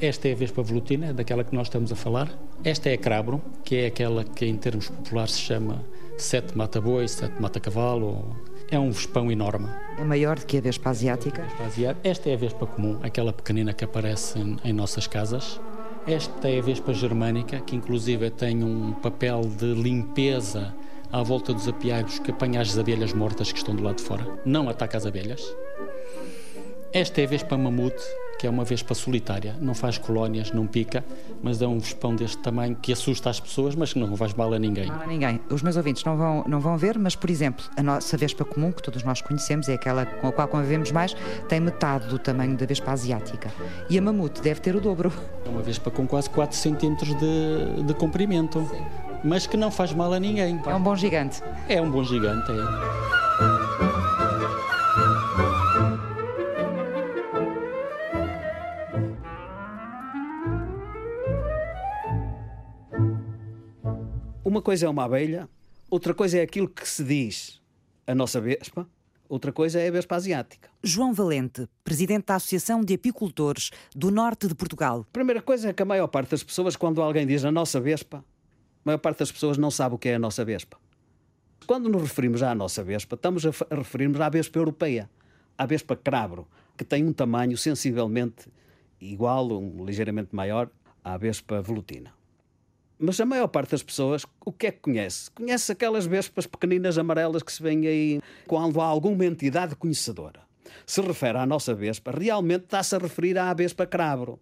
Esta é a Vespa velutina, daquela que nós estamos a falar. Esta é a Crabro, que é aquela que em termos populares se chama sete mata-boi, sete mata-cavalo. É um vespão enorme. É maior do que a Vespa asiática? Esta é a Vespa comum, aquela pequenina que aparece em, em nossas casas. Esta é a Vespa germânica, que inclusive tem um papel de limpeza à volta dos apiários que apanha as abelhas mortas que estão do lado de fora. Não ataca as abelhas. Esta é a Vespa mamute, que é uma vespa solitária, não faz colónias, não pica, mas é um vespão deste tamanho que assusta as pessoas, mas que não faz mal a ninguém. Mal a ninguém. Os meus ouvintes não vão, não vão ver, mas, por exemplo, a nossa vespa comum, que todos nós conhecemos, é aquela com a qual convivemos mais, tem metade do tamanho da vespa asiática. E a mamute deve ter o dobro. É uma vespa com quase 4 centímetros de, de comprimento, Sim. mas que não faz mal a ninguém. É um bom gigante. É um bom gigante, é. Uma coisa é uma abelha, outra coisa é aquilo que se diz a nossa vespa, outra coisa é a vespa asiática. João Valente, presidente da Associação de Apicultores do Norte de Portugal. A primeira coisa é que a maior parte das pessoas, quando alguém diz a nossa vespa, a maior parte das pessoas não sabe o que é a nossa vespa. Quando nos referimos à nossa vespa, estamos a referirmos à vespa europeia, à vespa crabro, que tem um tamanho sensivelmente igual, um, ligeiramente maior, à vespa velutina. Mas a maior parte das pessoas, o que é que conhece? Conhece aquelas vespas pequeninas amarelas que se vêem aí quando há alguma entidade conhecedora. Se refere à nossa vespa, realmente está-se a referir à vespa crabro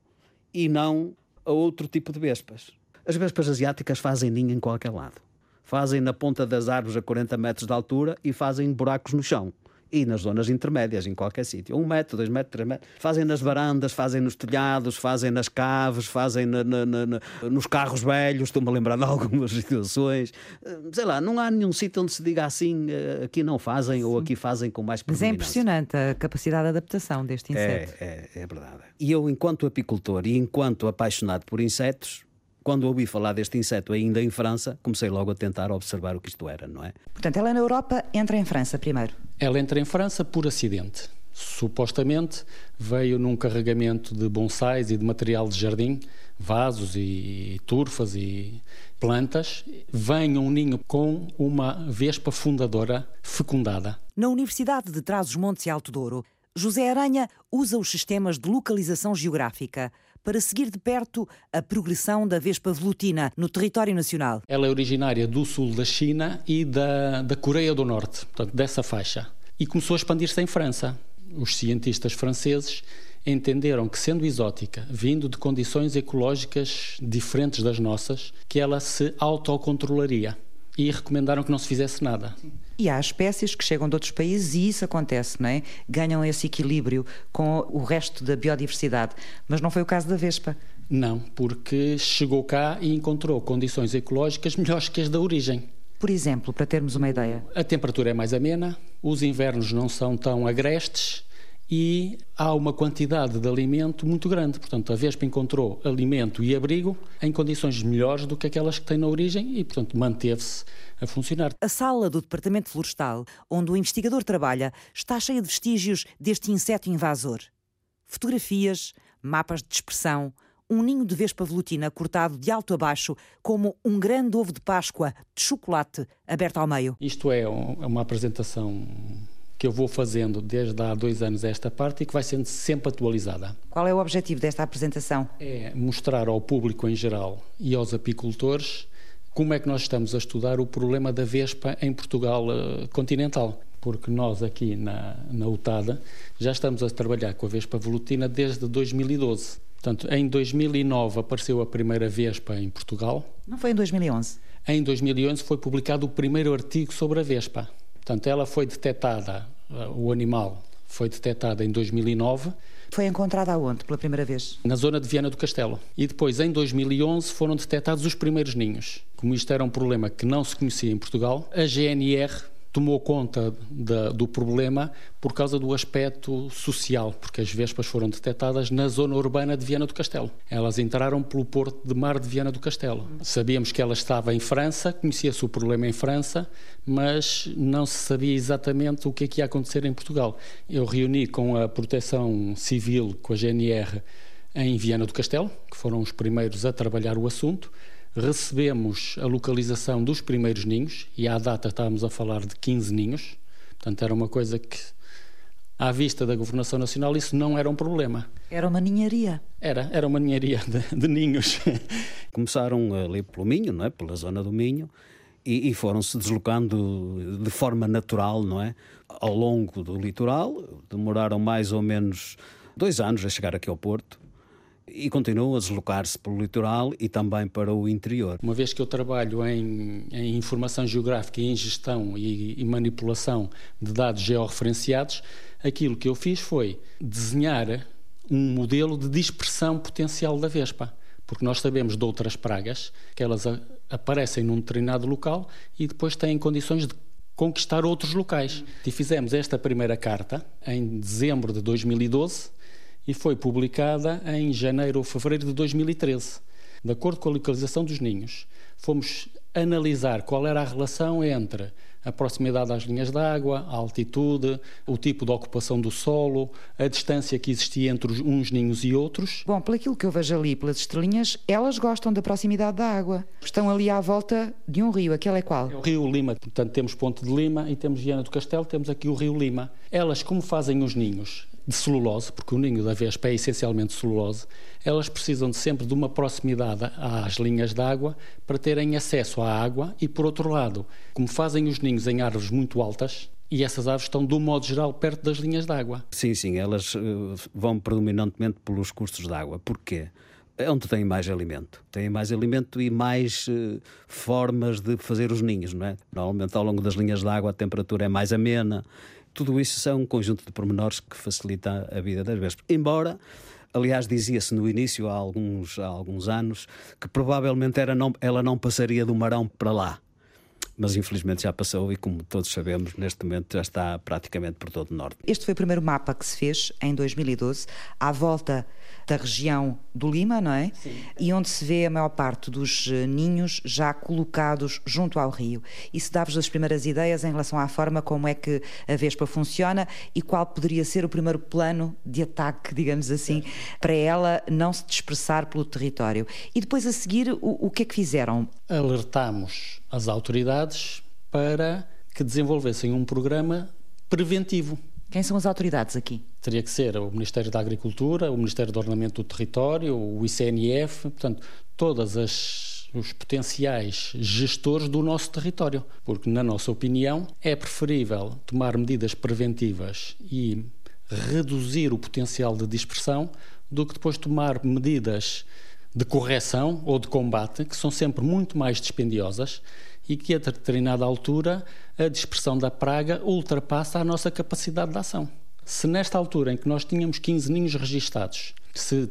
e não a outro tipo de vespas. As vespas asiáticas fazem ninho em qualquer lado. Fazem na ponta das árvores a 40 metros de altura e fazem buracos no chão e nas zonas intermédias, em qualquer sítio. Um metro, dois metros, três metros. Fazem nas varandas, fazem nos telhados, fazem nas caves, fazem na, na, na, nos carros velhos. Estou-me a lembrar de algumas situações. Eh, sei lá, não há nenhum sítio onde se diga assim, eh, aqui não fazem Sim. ou aqui fazem com mais Mas é impressionante a capacidade de adaptação deste inseto. É, é, é verdade. E eu, enquanto apicultor e enquanto apaixonado por insetos, quando ouvi falar deste inseto ainda em França, comecei logo a tentar observar o que isto era, não é? Portanto, ela na Europa entra em França primeiro. Ela entra em França por acidente. Supostamente veio num carregamento de bonsais e de material de jardim, vasos e turfas e plantas, vem um ninho com uma vespa fundadora fecundada. Na Universidade de Trás-os-Montes e Alto Douro, José Aranha usa os sistemas de localização geográfica para seguir de perto a progressão da vespa velutina no território nacional. Ela é originária do sul da China e da, da Coreia do Norte, portanto, dessa faixa. E começou a expandir-se em França. Os cientistas franceses entenderam que, sendo exótica, vindo de condições ecológicas diferentes das nossas, que ela se autocontrolaria e recomendaram que não se fizesse nada. E há espécies que chegam de outros países e isso acontece, não é? Ganham esse equilíbrio com o resto da biodiversidade. Mas não foi o caso da Vespa. Não, porque chegou cá e encontrou condições ecológicas melhores que as da origem. Por exemplo, para termos uma ideia. A temperatura é mais amena, os invernos não são tão agrestes e há uma quantidade de alimento muito grande. Portanto, a Vespa encontrou alimento e abrigo em condições melhores do que aquelas que tem na origem e, portanto, manteve-se a funcionar. A sala do Departamento Florestal, onde o investigador trabalha, está cheia de vestígios deste inseto invasor. Fotografias, mapas de dispersão, um ninho de vespa velutina cortado de alto a baixo, como um grande ovo de Páscoa de chocolate aberto ao meio. Isto é uma apresentação que eu vou fazendo desde há dois anos esta parte e que vai sendo sempre atualizada. Qual é o objetivo desta apresentação? É mostrar ao público em geral e aos apicultores como é que nós estamos a estudar o problema da vespa em Portugal uh, continental. Porque nós aqui na, na UTADA já estamos a trabalhar com a vespa velutina desde 2012. Portanto, em 2009 apareceu a primeira vespa em Portugal. Não foi em 2011? Em 2011 foi publicado o primeiro artigo sobre a vespa. Portanto, ela foi detectada, o animal foi detectado em 2009. Foi encontrada aonde pela primeira vez? Na zona de Viana do Castelo. E depois, em 2011, foram detectados os primeiros ninhos. Como isto era um problema que não se conhecia em Portugal, a GNR tomou conta da, do problema por causa do aspecto social, porque as vespas foram detectadas na zona urbana de Viana do Castelo. Elas entraram pelo porto de mar de Viana do Castelo. Sabíamos que ela estava em França, conhecia-se o problema em França, mas não se sabia exatamente o que é que ia acontecer em Portugal. Eu reuni com a Proteção Civil, com a GNR, em Viana do Castelo, que foram os primeiros a trabalhar o assunto. Recebemos a localização dos primeiros ninhos e à data estávamos a falar de 15 ninhos. Portanto, era uma coisa que, à vista da Governação Nacional, isso não era um problema. Era uma ninharia. Era, era uma ninharia de, de ninhos. Começaram ali pelo Minho, não é? pela zona do Minho, e, e foram-se deslocando de forma natural, não é? Ao longo do litoral, demoraram mais ou menos dois anos a chegar aqui ao Porto e continuam a deslocar-se pelo litoral e também para o interior. Uma vez que eu trabalho em, em informação geográfica e em gestão e, e, manipulação de dados georreferenciados, aquilo que eu fiz foi desenhar um modelo de dispersão potencial da vespa. Porque nós sabemos de outras pragas que elas a, aparecem num determinado local e depois têm condições de conquistar outros locais. E fizemos esta primeira carta em dezembro de 2012 e foi publicada em janeiro ou fevereiro de 2013. De acordo com a localização dos ninhos, fomos analisar qual era a relação entre a proximidade às linhas d'água, a altitude, o tipo de ocupação do solo, a distância que existia entre uns ninhos e outros. Bom, pelo aquilo que eu vejo ali, pelas estrelinhas, elas gostam da proximidade da água. Estão ali à volta de um rio. Aquele é qual? É o Rio Lima. Portanto, temos Ponte de Lima e temos Viana do Castelo, temos aqui o Rio Lima. Elas, como fazem os ninhos? De celulose, porque o ninho da vespa é essencialmente celulose, elas precisam de sempre de uma proximidade às linhas de água para terem acesso à água e, por outro lado, como fazem os ninhos em árvores muito altas, e essas árvores estão, de um modo geral, perto das linhas de água. Sim, sim, elas uh, vão predominantemente pelos custos de água. Porquê? É onde têm mais alimento. Têm mais alimento e mais uh, formas de fazer os ninhos, não é? Normalmente, ao longo das linhas de água, a temperatura é mais amena tudo isso são um conjunto de pormenores que facilita a vida das vespas. Embora, aliás, dizia-se no início, há alguns, há alguns anos, que provavelmente era não, ela não passaria do Marão para lá mas infelizmente já passou e, como todos sabemos, neste momento já está praticamente por todo o norte. Este foi o primeiro mapa que se fez em 2012, à volta da região do Lima, não é? Sim. E onde se vê a maior parte dos eh, ninhos já colocados junto ao rio. Isso dá-vos as primeiras ideias em relação à forma como é que a Vespa funciona e qual poderia ser o primeiro plano de ataque, digamos assim, para ela não se dispersar pelo território. E depois a seguir, o, o que é que fizeram? Alertamos as autoridades para que desenvolvessem um programa preventivo quem são as autoridades aqui? Teria que ser o Ministério da Agricultura, o Ministério do Ordenamento do Território, o ICNF, portanto, todas as os potenciais gestores do nosso território, porque na nossa opinião é preferível tomar medidas preventivas e reduzir o potencial de dispersão do que depois tomar medidas de correção ou de combate que são sempre muito mais dispendiosas e que a determinada altura a dispersão da praga ultrapassa a nossa capacidade de ação. Se nesta altura em que nós tínhamos 15 ninhos registados, se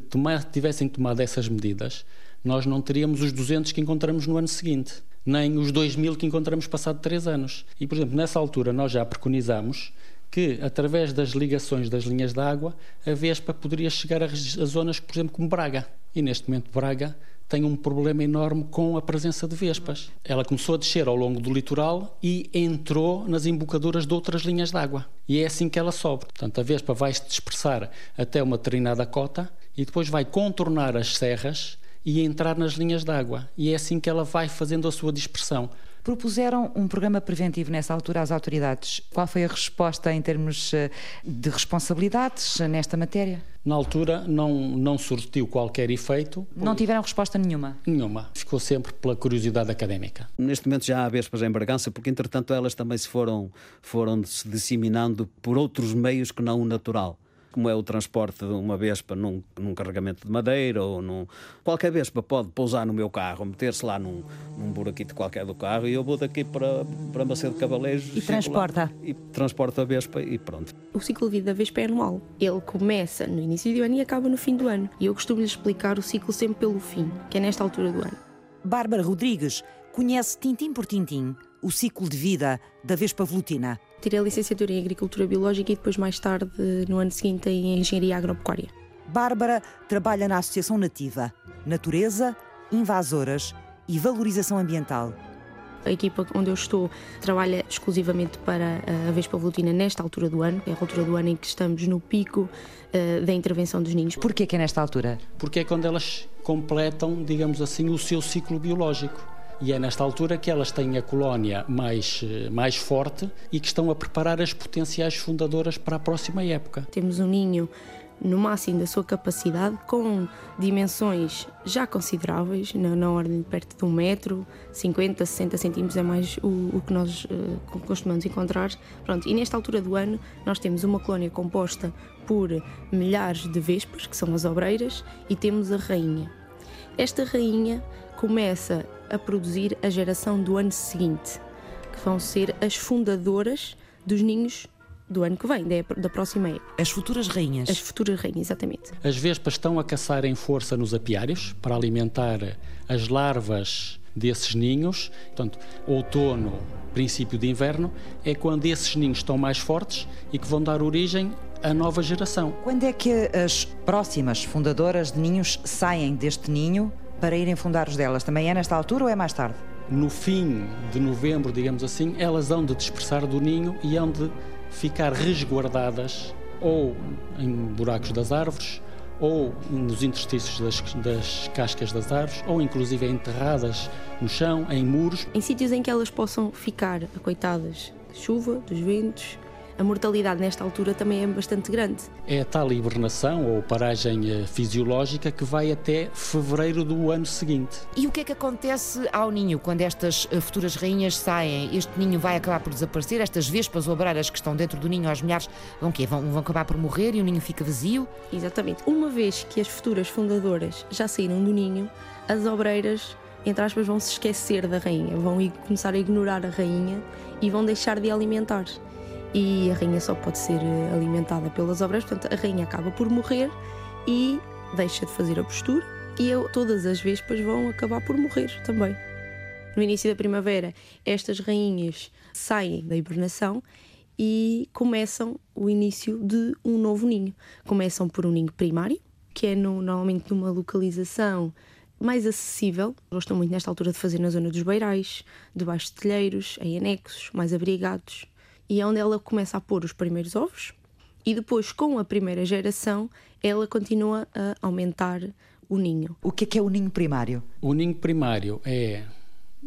tivessem tomado essas medidas, nós não teríamos os 200 que encontramos no ano seguinte, nem os 2.000 que encontramos passado 3 anos. E, por exemplo, nessa altura nós já preconizamos que, através das ligações das linhas de água, a Vespa poderia chegar a zonas, por exemplo, como Braga. E neste momento Braga tem um problema enorme com a presença de vespas. Ela começou a descer ao longo do litoral e entrou nas embocaduras de outras linhas de água. E é assim que ela sobe. Portanto, a vespa vai se dispersar até uma determinada cota e depois vai contornar as serras e entrar nas linhas de água. E é assim que ela vai fazendo a sua dispersão. Propuseram um programa preventivo nessa altura às autoridades. Qual foi a resposta em termos eh, de responsabilidades nesta matéria? Na altura não, não surtiu qualquer efeito. Não tiveram resposta nenhuma? Nenhuma. Ficou sempre pela curiosidade académica. Neste momento já há vespas em Bragança, porque entretanto elas também se foram, foram se disseminando por outros meios que não o natural como é o transporte de uma vespa num, num carregamento de madeira ou num. Qualquer vespa pode pousar no meu carro, meter-se lá num, num buraquito qualquer do carro e eu vou daqui para, para Macedo de Cavaleiros. E transporta. E transporta a vespa e pronto. O ciclo de vida da vespa é anual. Ele começa no início do ano e acaba no fim do ano. E eu costumo lhe explicar o ciclo sempre pelo fim, que é nesta altura do ano. Bárbara Rodrigues conhece tintim por tintim o ciclo de vida da vespa velutina. Tirei a licenciatura em Agricultura Biológica e depois, mais tarde, no ano seguinte, em Engenharia Agropecuária. Bárbara trabalha na Associação Nativa, Natureza, Invasoras e Valorização Ambiental. a equipa onde eu estou trabalha exclusivamente para a Vespa Velutina nesta altura do ano, é a altura do ano em que estamos no pico uh, da intervenção dos ninhos. Porquê que é nesta altura? Porque é quando elas completam, digamos assim, o seu ciclo biológico. E é nesta altura que elas têm a colónia mais, eh, mais forte e que estão a preparar as potenciais fundadoras para a próxima época. Temos um ninho no máximo da sua capacidade, com dimensões já consideráveis, na, na ordem de perto de um metro, 50, 60 centímetros é mais o, o que nós uh, costumamos encontrar. Pronto, e nesta altura do ano nós temos uma colónia composta por milhares de vespas, que são as obreiras, e temos a rainha. Esta rainha começa a produzir a geração do ano seguinte, que vão ser as fundadoras dos ninhos do ano que vem, da próxima época. As futuras rainhas. As futuras rainhas, exatamente. As vespas estão a caçar em força nos apiários para alimentar as larvas desses ninhos. Portanto, outono, princípio de inverno, é quando esses ninhos estão mais fortes e que vão dar origem à nova geração. Quando é que as próximas fundadoras de ninhos saem deste ninho para irem fundar os delas? Também é nesta altura ou é mais tarde? No fim de novembro, digamos assim, elas hão de dispersar do ninho e hão de ficar resguardadas ou em buracos das árvores, ou nos interstícios das, das, cascas das árvores, ou inclusive enterradas no chão, em muros. Em sítios em que elas possam ficar acoitadas de chuva, dos ventos, a mortalidade nesta altura também é bastante grande. É a tal hibernação ou paragem eh, fisiológica que vai até fevereiro do ano seguinte. E o que é que acontece ao ninho quando estas eh, futuras rainhas saem? Este ninho vai acabar por desaparecer? Estas vespas obreiras que estão dentro do ninho aos milhares vão, quê? vão, vão acabar por morrer e o ninho fica vazio? Exatamente. Uma vez que as futuras fundadoras já saíram do ninho, as obreiras entre aspas, vão se esquecer da rainha, vão começar a ignorar a rainha e vão deixar de alimentar e a rainha só pode ser eh, alimentada pelas obras, portanto a rainha acaba por morrer e deixa de fazer a postura e eu, todas as vespas vão acabar por morrer também. No início da primavera, estas rainhas saem da hibernação e começam o início de um novo ninho. Começam por um ninho primário, que é no, normalmente numa localização mais acessível. Gostam muito nesta altura de fazer na zona dos beirais, debaixo de telheiros, em anexos, mais abrigados e é onde ela começa a pôr os primeiros ovos e depois, com a primeira geração, ela continua a aumentar o ninho. O que é, que é o ninho primário? O ninho primário é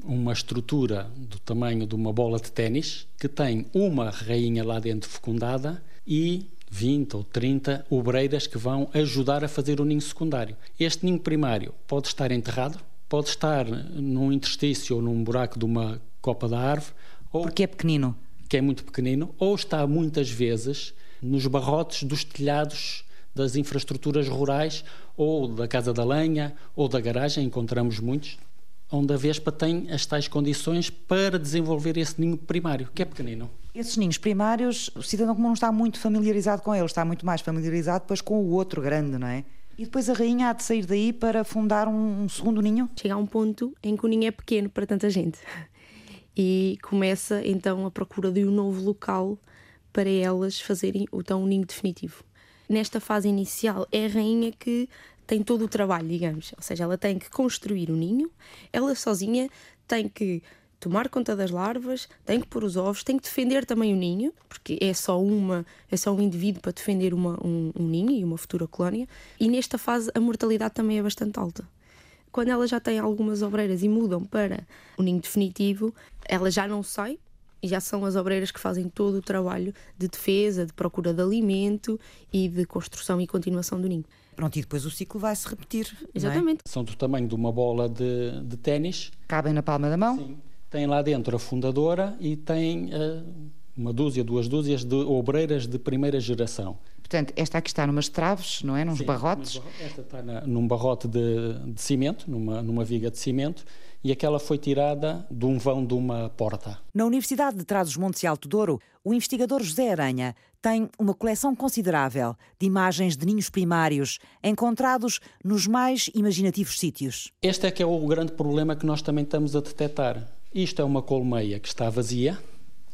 uma estrutura do tamanho de uma bola de ténis que tem uma rainha lá dentro fecundada e 20 ou 30 obreiras que vão ajudar a fazer o ninho secundário. Este ninho primário pode estar enterrado, pode estar num interstício ou num buraco de uma copa da árvore. Ou... Porque é pequenino? Que é muito pequenino, ou está muitas vezes nos barrotes dos telhados das infraestruturas rurais, ou da casa da lenha, ou da garagem, encontramos muitos, onde a vespa tem as tais condições para desenvolver esse ninho primário, que é pequenino. Esses ninhos primários, o cidadão comum não está muito familiarizado com eles, está muito mais familiarizado depois com o outro grande, não é? E depois a rainha há de sair daí para fundar um, um segundo ninho? Chega a um ponto em que o ninho é pequeno para tanta gente e começa então a procura de um novo local para elas fazerem então, um ninho definitivo. Nesta fase inicial é a rainha que tem todo o trabalho, digamos, ou seja, ela tem que construir o ninho, ela sozinha tem que tomar conta das larvas, tem que pôr os ovos, tem que defender também o ninho, porque é só uma, é só um indivíduo para defender uma, um, um ninho e uma futura colónia. E nesta fase a mortalidade também é bastante alta. Quando ela já tem algumas obreiras e mudam para o ninho definitivo, ela já não sai e já são as obreiras que fazem todo o trabalho de defesa, de procura de alimento e de construção e continuação do ninho. Pronto, e depois o ciclo vai se repetir. É? Exatamente. É? São do tamanho de uma bola de, de ténis. Cabem na palma da mão? Sim. Tem lá dentro a fundadora e tem uh, uma dúzia, duas dúzias de obreiras de primeira geração. Portanto, esta aqui está numas traves, não é? Nos Sim, barrotes? Esta está na, num barrote de, de, cimento, numa, numa viga de cimento, e aquela foi tirada de um vão de uma porta. Na Universidade de Trás-os-Montes e Alto Douro, o investigador José Aranha tem uma coleção considerável de imagens de ninhos primários encontrados nos mais imaginativos sítios. Este é que é o grande problema que nós também estamos a detectar. Isto é uma colmeia que está vazia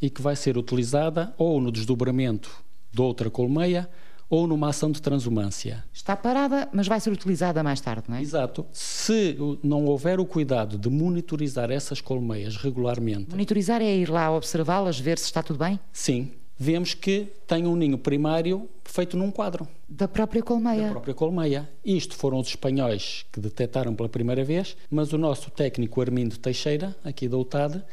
e que vai ser utilizada ou no desdobramento de outra colmeia ou numa ação de transumância. Está parada, mas vai ser utilizada mais tarde, não é? Exato. Se não houver o cuidado de monitorizar essas colmeias regularmente. Monitorizar é ir lá observá-las, ver se está tudo bem? Sim. Vemos que tem um ninho primário feito num quadro. Da própria colmeia. Da própria colmeia. Isto foram os espanhóis que detectaram pela primeira vez, mas o nosso técnico Armindo Teixeira, aqui da UTAD,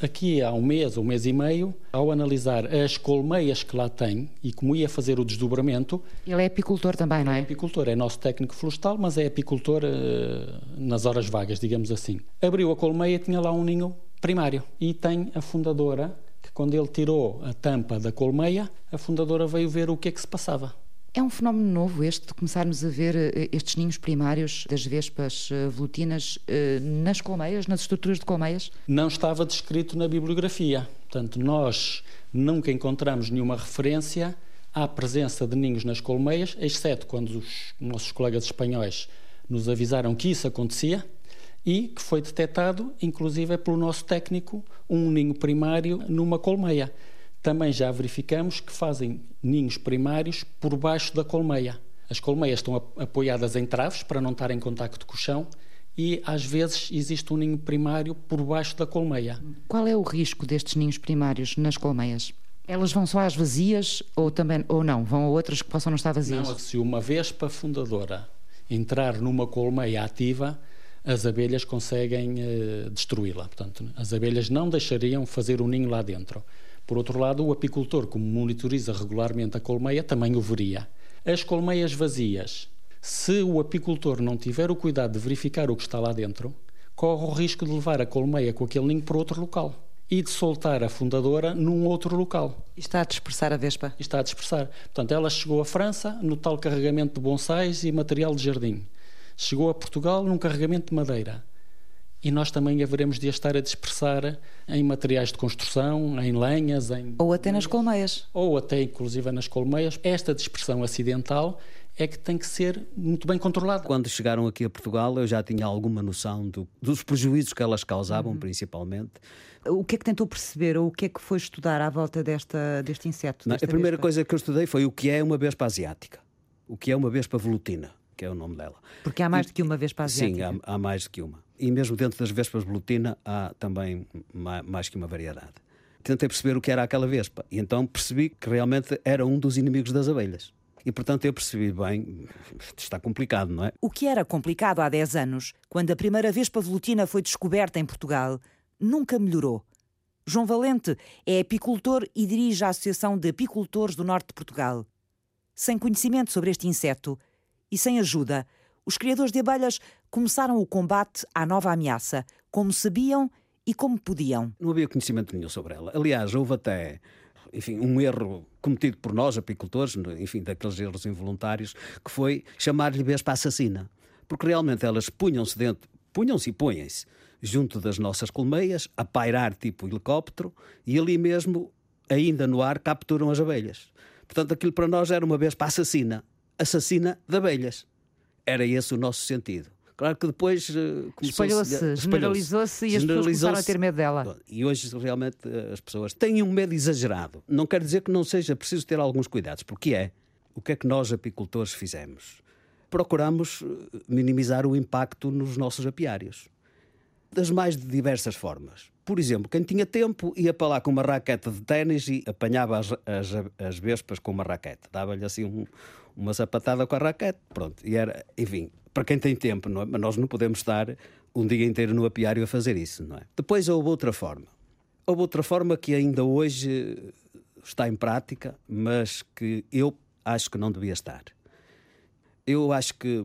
aqui há um mês, um mês e meio, ao analisar as colmeias que lá tem e como ia fazer o desdobramento. Ele é apicultor também, não é? É apicultor, é nosso técnico florestal, mas é apicultor uh, nas horas vagas, digamos assim. Abriu a colmeia e tinha lá um ninho primário e tem a fundadora que quando ele tirou a tampa da colmeia, a fundadora veio ver o que é que se passava. É um fenómeno novo este de começarmos a ver eh, estes ninhos primários das vespas eh, volutinas eh, nas colmeias, nas estruturas de colmeias? Não estava descrito na bibliografia. Portanto, nós nunca encontramos nenhuma referência à presença de ninhos nas colmeias, exceto quando os nossos colegas espanhóis nos avisaram que isso acontecia e que foi detectado, inclusive pelo nosso técnico, um ninho primário numa colmeia também já verificamos que fazem ninhos primários por baixo da colmeia. As colmeias estão apoiadas em traves para não estar em contacto com o chão e às vezes existe um ninho primário por baixo da colmeia. Qual é o risco destes ninhos primários nas colmeias? Elas vão só às vazias ou também ou não? Vão a outras que possam não estar vazias? Não, se uma vespa fundadora entrar numa colmeia ativa, as abelhas conseguem uh, destruí-la. Portanto, as abelhas não deixariam fazer um ninho lá dentro. Por outro lado, o apicultor, como monitoriza regularmente a colmeia, também o veria. As colmeias vazias, se o apicultor não tiver o cuidado de verificar o que está lá dentro, corre o risco de levar a colmeia com aquele ninho para outro local e de soltar a fundadora num outro local. E está a dispersar a vespa? E está a dispersar. Portanto, ela chegou à França no tal carregamento de bonsais e material de jardim. Chegou a Portugal num carregamento de madeira e nós também haveremos de estar a dispersar em materiais de construção, em lenhas, em... Ou até nas colmeias. Ou até, inclusive, nas colmeias. Esta dispersão acidental é que tem que ser muito bem controlada. Quando chegaram aqui a Portugal, eu já tinha alguma noção do, dos prejuízos que elas causavam, uhum. principalmente. O que é que tentou perceber ou o que é que foi estudar à volta desta, deste inseto? Não, a primeira vespa? coisa que eu estudei foi o que é uma vespa asiática, o que é uma vespa velutina, que é o nome dela. Porque há mais e, do que uma vespa asiática. Sim, há, há mais do que uma e mesmo dentro das vespas blutina há também mais que uma variedade. Tentei perceber o que era aquela vespa e então percebi que realmente era um dos inimigos das abelhas. E portanto eu percebi bem, está complicado, não é? O que era complicado há 10 anos, quando a primeira vespa velutina foi descoberta em Portugal, nunca melhorou. João Valente é apicultor e dirige a Associação de Apicultores do Norte de Portugal. Sem conhecimento sobre este inseto e sem ajuda, os criadores de abelhas começaram o combate à nova ameaça, como sabiam e como podiam. Não havia conhecimento nenhum sobre ela. Aliás, houve até enfim, um erro cometido por nós, apicultores, enfim, daqueles erros involuntários, que foi chamar-lhe vespa assassina. Porque realmente elas punham-se dentro, punham-se e põem-se junto das nossas colmeias, a pairar tipo helicóptero, e ali mesmo, ainda no ar, capturam as abelhas. Portanto, aquilo para nós era uma vespa assassina, assassina de abelhas. Era esse o nosso sentido. Claro que depois uh, espalhou-se, generalizou-se e as pessoas começaram a ter medo dela. E hoje realmente eh, as pessoas têm um medo exagerado. Não quer dizer que não seja preciso ter alguns cuidados, porque é. O que é que nós apicultores fizemos? Procuramos eh, minimizar o impacto nos nossos apiários. Das mais diversas formas. Por exemplo, quem tinha tempo ia para lá com uma raquete de ténis e apanhava as, as, as vespas com uma raquete. Dava-lhe assim um, uma sapatada com a raquete. Pronto. E era, enfim, para quem tem tempo, não é? mas nós não podemos estar um dia inteiro no apiário a fazer isso. Não é? Depois houve outra forma. Houve outra forma que ainda hoje está em prática, mas que eu acho que não devia estar. Eu acho que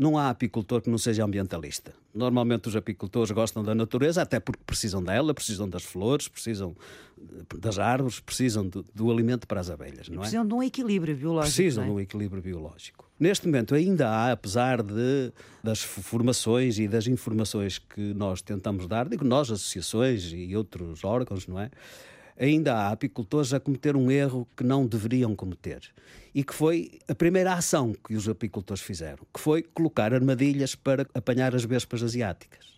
não há apicultor que não seja ambientalista. Normalmente os apicultores gostam da natureza, até porque precisam dela, precisam das flores, precisam das árvores, precisam do, do alimento para as abelhas, não é? Precisam de um equilíbrio biológico. Precisam é? de um equilíbrio biológico. Neste momento ainda há, apesar de, das formações e das informações que nós tentamos dar, digo nós, associações e outros órgãos, não é? Ainda há apicultores a cometer um erro que não deveriam cometer. E que foi a primeira ação que os apicultores fizeram, que foi colocar armadilhas para apanhar as vespas asiáticas.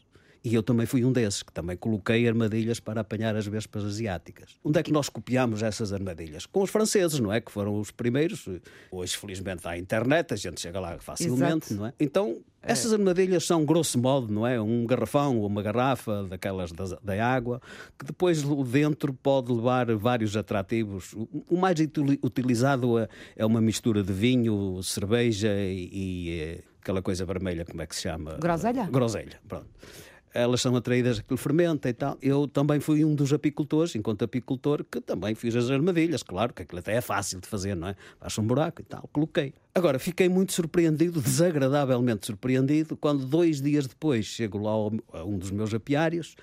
E eu também fui um desses, que também coloquei armadilhas para apanhar as vespas asiáticas. Onde é que nós copiamos essas armadilhas? Com os franceses, não é? Que foram os primeiros. Hoje, felizmente, há internet, a gente chega lá facilmente, Exato. não é? Então, essas armadilhas são, grosso modo, não é? Um garrafão ou uma garrafa daquelas da, da, água, que depois dentro pode levar vários atrativos. O mais utilizado é, é uma mistura de vinho, cerveja e, e eh, aquela coisa vermelha, como é que se chama? Groselha? Groselha, pronto elas são atraídas àquele fermento e tal. Eu também fui um dos apicultores, enquanto apicultor, que também fiz as armadilhas, claro, que aquilo até é fácil de fazer, não é? Faz um buraco e tal, coloquei. Agora, fiquei muito surpreendido, desagradavelmente surpreendido, quando dois dias depois chego lá a um dos meus apiários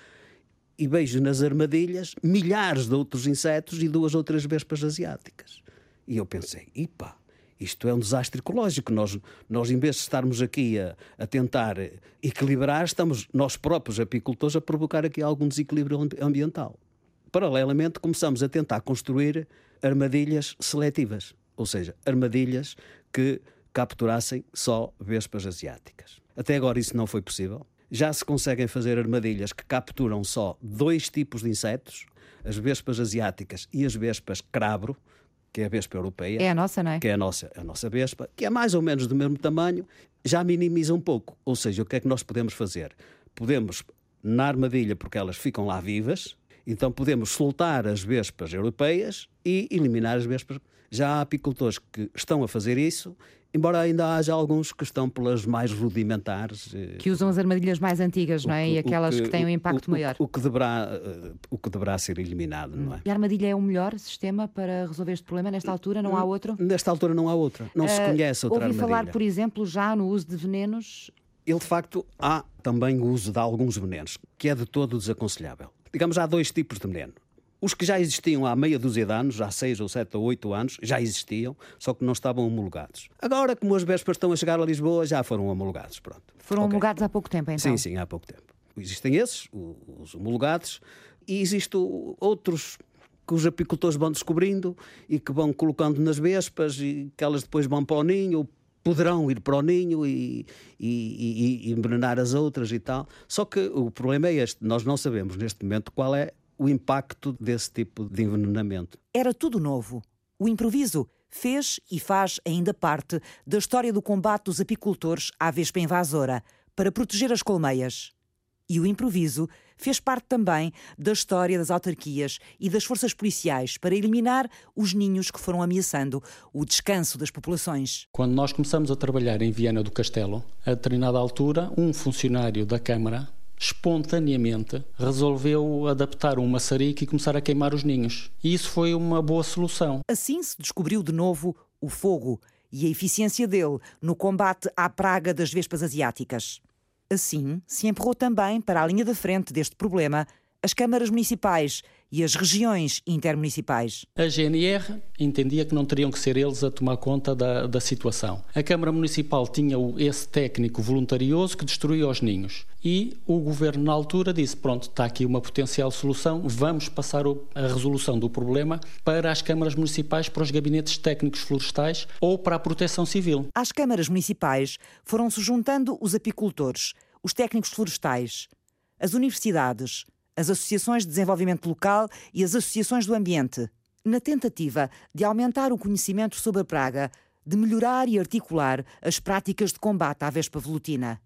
e vejo nas armadilhas milhares de outros insetos e duas outras vespas asiáticas. E eu pensei, ipa, isto é um desastre ecológico. Nós, nós em vez de estarmos aqui a, a tentar equilibrar, estamos nós próprios apicultores a provocar aqui algum desequilíbrio ambiental. Paralelamente, começamos a tentar construir armadilhas seletivas, ou seja, armadilhas que capturassem só vespas asiáticas. Até agora isso não foi possível. Já se conseguem fazer armadilhas que capturam só dois tipos de insetos, as vespas asiáticas e as vespas crabro, que é a Vespa europeia. É a nossa, não é? Que é a nossa, a nossa Vespa, que é mais ou menos do mesmo tamanho, já minimiza um pouco. Ou seja, o que é que nós podemos fazer? Podemos, na armadilha, porque elas ficam lá vivas, então podemos soltar as vespas europeias e eliminar as vespas. Já há apicultores que estão a fazer isso embora ainda haja alguns que estão pelas mais rudimentares. Eh, que usam as armadilhas mais antigas, não é? Que, e aquelas que, que, têm um impacto o, maior. O, o, que deverá, eh, o que deverá ser eliminado, não é? E a armadilha é o melhor sistema para resolver este problema? Nesta altura não há outro? Nesta altura não há outra. Não uh, se conhece outra ouvi armadilha. falar, por exemplo, já no uso de venenos? Ele, de facto, há também o uso de alguns venenos, que é de todo desaconselhável. Digamos, há dois tipos de veneno. Os que já existiam há meia dúzia de anos, há seis ou sete ou oito anos, já existiam, só que não estavam homologados. Agora, como as vespas estão a chegar a Lisboa, já foram homologados. Pronto. Foram okay. homologados há pouco tempo, então? Sim, sim, há pouco tempo. Existem esses, os homologados, e existem outros que os apicultores vão descobrindo e que vão colocando nas vespas e que elas depois vão para o ninho, poderão ir para o ninho e, e, e, e, envenenar as outras e tal. Só que o problema é este: nós não sabemos neste momento qual é o impacto desse tipo de envenenamento. Era tudo novo. O improviso fez e faz ainda parte da história do combate dos apicultores à vespa invasora para proteger as colmeias. E o improviso fez parte também da história das autarquias e das forças policiais para eliminar os ninhos que foram ameaçando o descanso das populações. Quando nós começamos a trabalhar em Viana do Castelo, a determinada altura, um funcionário da Câmara espontaneamente resolveu adaptar um maçarico e começar a queimar os ninhos. E isso foi uma boa solução. Assim se descobriu de novo o fogo e a eficiência dele no combate à praga das vespas asiáticas. Assim, se empurrou também para a linha da frente deste problema as câmaras municipais e as regiões intermunicipais. A GNR entendia que não teriam que ser eles a tomar conta da, da situação. A Câmara Municipal tinha esse técnico voluntarioso que destruía os ninhos. E o governo, na altura, disse: Pronto, está aqui uma potencial solução, vamos passar a resolução do problema para as câmaras municipais, para os gabinetes técnicos florestais ou para a proteção civil. Às câmaras municipais foram-se juntando os apicultores, os técnicos florestais, as universidades, as associações de desenvolvimento local e as associações do ambiente, na tentativa de aumentar o conhecimento sobre a praga, de melhorar e articular as práticas de combate à vespa velutina.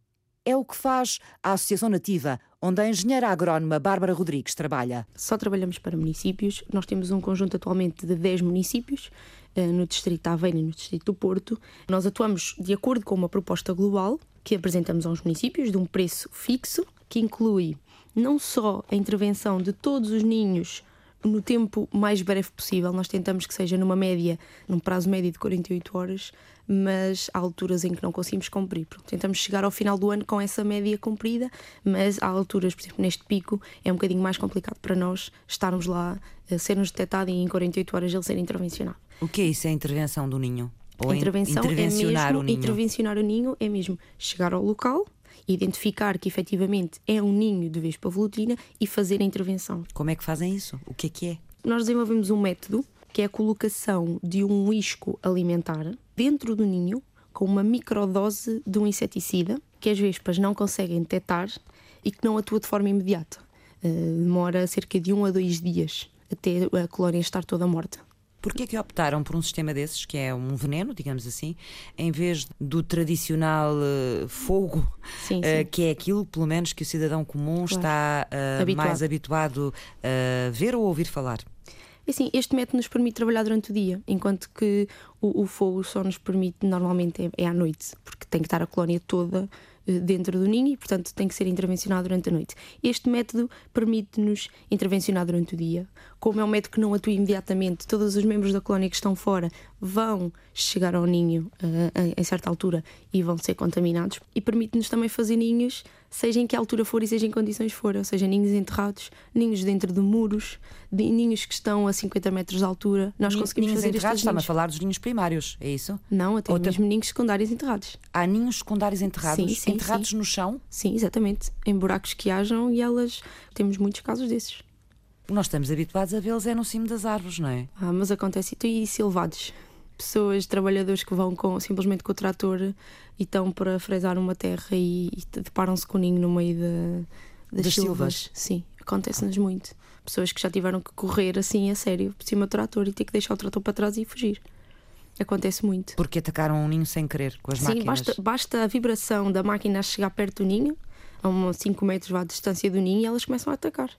É o que faz a Associação Nativa, onde a engenheira agrónoma Bárbara Rodrigues trabalha. Só trabalhamos para municípios. Nós temos um conjunto atualmente de 10 municípios eh, no Distrito de Aveiro e no Distrito do Porto. Nós atuamos de acordo com uma proposta global que apresentamos aos municípios de um preço fixo que inclui não só a intervenção de todos os ninhos no tempo mais breve possível. Nós tentamos que seja numa média, num prazo médio de 48 horas, mas há alturas em que não conseguimos cumprir. Tentamos chegar ao final do ano com essa média cumprida, mas há alturas, por exemplo, neste pico, é um bocadinho mais complicado para nós estarmos lá, a sermos detectados e em 48 horas ele ser intervencionado. O que é isso, a intervenção do ninho? Ou a intervenção intervencionar é mesmo, o ninho? Intervencionar o ninho é mesmo chegar ao local, identificar que efetivamente é um ninho de vespa velutina e fazer a intervenção. Como é que fazem isso? O que é que é? Nós desenvolvemos um método que é a colocação de um isco alimentar dentro do ninho com uma microdose de um inseticida que as vespas não conseguem detectar e que não atua de forma imediata. Uh, demora cerca de um a dois dias até a colónia estar toda morta. Porquê que optaram por um sistema desses, que é um veneno, digamos assim, em vez do tradicional uh, fogo, sim, sim. Uh, que é aquilo, pelo menos, que o cidadão comum claro. está uh, habituado. mais habituado a ver ou ouvir falar? É assim, este método nos permite trabalhar durante o dia, enquanto que o, o fogo só nos permite, normalmente, é, é à noite, porque tem que estar a colónia toda dentro do ninho e, portanto, tem que ser intervencionado durante a noite. Este método permite-nos intervencionar durante o dia. Como é um método que não atua imediatamente, todos os membros da colónia que estão fora vão chegar ao ninho uh, em certa altura e vão ser contaminados. E permite-nos também fazer ninhos seja em que altura for e seja em condições for, ou seja, ninhos enterrados, ninhos dentro de muros, de, ninhos que estão a 50 metros de altura. Nós conseguimos ninhos fazer enterrados, está-me a falar dos ninhos primários, é isso? Não, até Outra... mesmo ninhos secundários enterrados. Há ninhos secundários enterrados, sim, sim, enterrados sim. no chão? Sim, exatamente, em buracos que hajam e elas, temos muitos casos desses. Nós estamos habituados a vê-los é no cimo das árvores, não é? Ah, mas acontece, e silvados pessoas, trabalhadores que vão com, simplesmente com o trator e estão para fresar uma terra e, e deparam-se com o ninho no meio de, das, das silvas. silvas. Sim, acontece-nos muito. Pessoas que já tiveram que correr assim a sério por cima do trator e ter que deixar o trator para trás e fugir. Acontece muito. Porque atacaram um ninho sem querer com as Sim, máquinas. Sim, basta, basta a vibração da máquina chegar perto do ninho, a uns 5 metros à distância do ninho, e elas começam a atacar.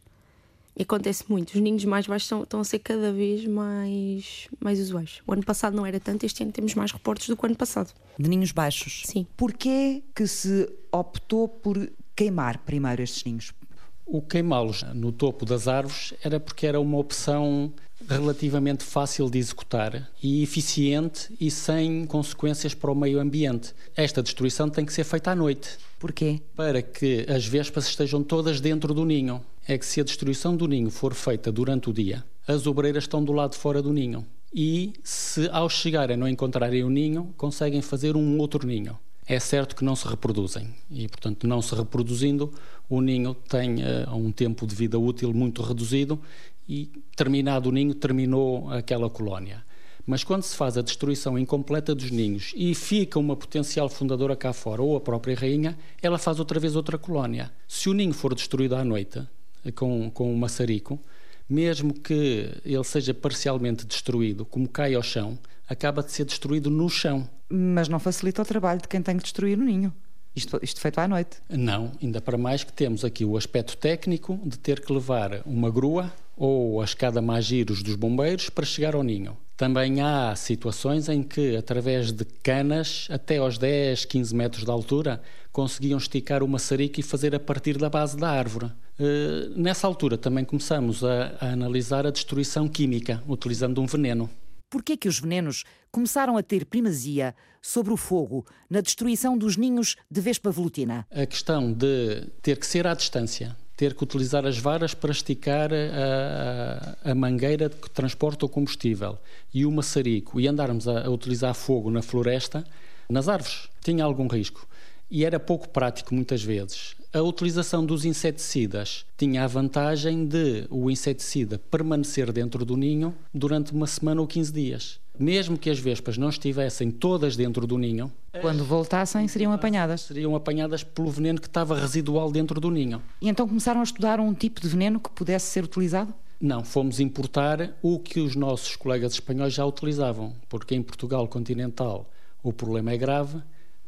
E acontece muito. Os ninhos mais baixos estão, estão a ser cada vez mais, mais usuais. O ano passado não era tanto, este ano temos mais reportes do que o ano passado. De ninhos baixos? Sim. Porquê que se optou por queimar primeiro estes ninhos? O queimá-los no topo das árvores era porque era uma opção relativamente fácil de executar e eficiente e sem consequências para o meio ambiente. Esta destruição tem que ser feita à noite. Porquê? Para que as vespas estejam todas dentro do ninho. É que se a destruição do ninho for feita durante o dia, as obreiras estão do lado de fora do ninho. E se ao chegarem não encontrarem o ninho, conseguem fazer um outro ninho. É certo que não se reproduzem e, portanto, não se reproduzindo, o ninho tem uh, um tempo de vida útil muito reduzido e, terminado o ninho, terminou aquela colónia. Mas quando se faz a destruição incompleta dos ninhos e fica uma potencial fundadora cá fora, ou a própria rainha, ela faz outra vez outra colónia. Se o ninho for destruído à noite com, com um maçarico, mesmo que ele seja parcialmente destruído, como cai ao chão, acaba de ser destruído no chão. Mas não facilita o trabalho de quem tem que destruir o ninho. Isto, isto feito à noite? Não, ainda para mais que temos aqui o aspecto técnico de ter que levar uma grua ou a escada mais giros dos bombeiros para chegar ao ninho. Também há situações em que, através de canas, até aos 10, 15 metros de altura, conseguiam esticar o maçarico e fazer a partir da base da árvore. Uh, nessa altura também começamos a, a, analisar a destruição química, utilizando um veneno. Por que é que os venenos começaram a ter primazia sobre o fogo na destruição dos ninhos de vespa velutina? A questão de ter que ser à distância, ter que utilizar as varas para esticar a, a, a mangueira que transporta o combustível e o maçarico e andarmos a, a utilizar fogo na floresta, nas árvores, tinha algum risco. E era pouco prático muitas vezes. A utilização dos inseticidas tinha a vantagem de o inseticida permanecer dentro do ninho durante uma semana ou 15 dias. Mesmo que as vespas não estivessem todas dentro do ninho, quando voltassem seriam apanhadas. Seriam apanhadas pelo veneno que estava residual dentro do ninho. E então começaram a estudar um tipo de veneno que pudesse ser utilizado? Não, fomos importar o que os nossos colegas espanhóis já utilizavam, porque em Portugal continental o problema é grave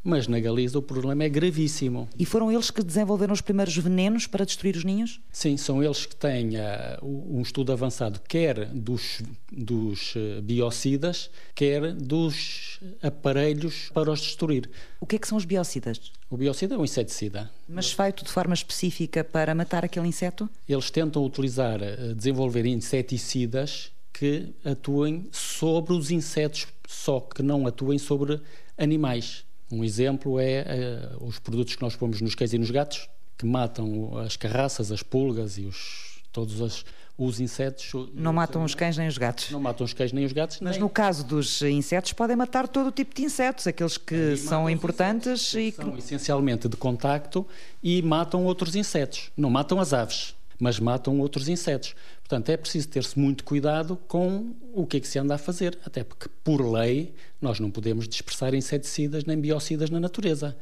mas na Galiza o problema é gravíssimo. E foram eles que desenvolveram os primeiros venenos para destruir os ninhos? Sim, são eles que têm uh, um estudo avançado, quer dos, dos uh, biocidas, quer dos aparelhos para os destruir. O que é que são os biocidas? O biocida é um inseticida. Mas feito de forma específica para matar aquele inseto? Eles tentam utilizar, uh, desenvolver inseticidas que atuem sobre os insetos, só que não atuem sobre animais. Um exemplo é uh, os produtos que nós pomos nos cães e nos gatos, que matam as carraças, as pulgas e os, todos os, os insetos. Não matam os cães nem os gatos. Não matam os cães nem os gatos. Mas nem... no caso dos insetos, podem matar todo o tipo de insetos, aqueles que são importantes e que. São essencialmente de contacto e matam outros insetos. Não matam as aves, mas matam outros insetos. Portanto, é preciso ter-se muito cuidado com o que é que se anda a fazer, até porque, por lei, nós não podemos dispersar inseticidas nem biocidas na natureza.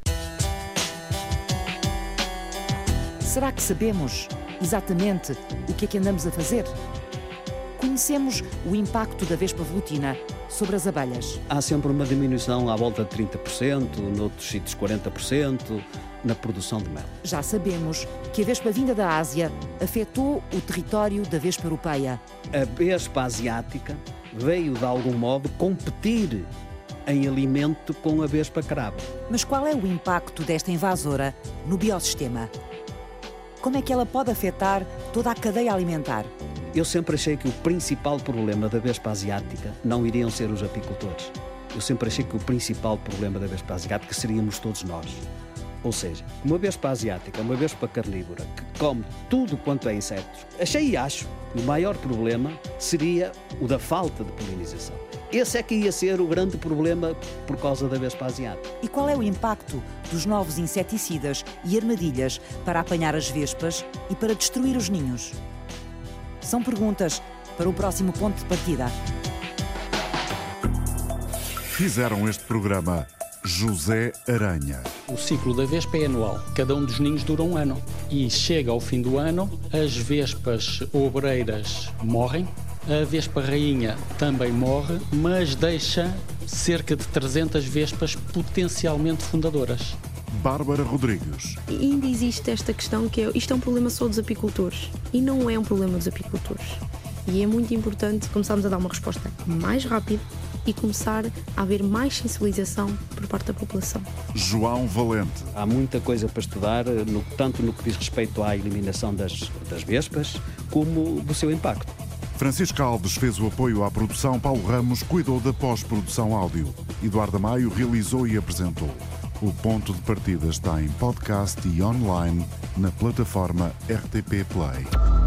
Será que sabemos exatamente o que é que andamos a fazer? Conhecemos o impacto da vespa velutina sobre as abelhas. Há sempre uma diminuição à volta de 30%, noutros sítios 40%, na produção de mel. Já sabemos que a vespa vinda da Ásia afetou o território da vespa europeia. A vespa asiática veio, de algum modo, competir em alimento com a vespa cravo. Mas qual é o impacto desta invasora no biossistema? Como é que ela pode afetar toda a cadeia alimentar? Eu sempre achei que o principal problema da vespa asiática não iriam ser os apicultores. Eu sempre achei que o principal problema da vespa asiática seríamos todos nós. Ou seja, uma vespa asiática, uma vespa carnívora, que come tudo quanto é insetos, achei e acho que o maior problema seria o da falta de polinização. Esse é que ia ser o grande problema por causa da vespa asiática. E qual é o impacto dos novos inseticidas e armadilhas para apanhar as vespas e para destruir os ninhos? São perguntas para o próximo ponto de partida. Fizeram este programa José Aranha. O ciclo da vespa é anual. Cada um dos ninhos dura um ano. E chega ao fim do ano, as vespas obreiras morrem, a vespa rainha também morre, mas deixa cerca de 300 vespas potencialmente fundadoras. Bárbara Rodrigues. E ainda existe esta questão que é, isto é um problema só dos apicultores e não é um problema dos apicultores. E é muito importante começarmos a dar uma resposta mais rápida e começar a haver mais sensibilização por parte da população. João Valente. Há muita coisa para estudar, no, tanto no que diz respeito à eliminação das, das vespas, como do seu impacto. Francisco Alves fez o apoio à produção, Paulo Ramos cuidou da pós-produção áudio. Eduardo Maio realizou e apresentou. O ponto de partida está em podcast e online na plataforma RTP Play.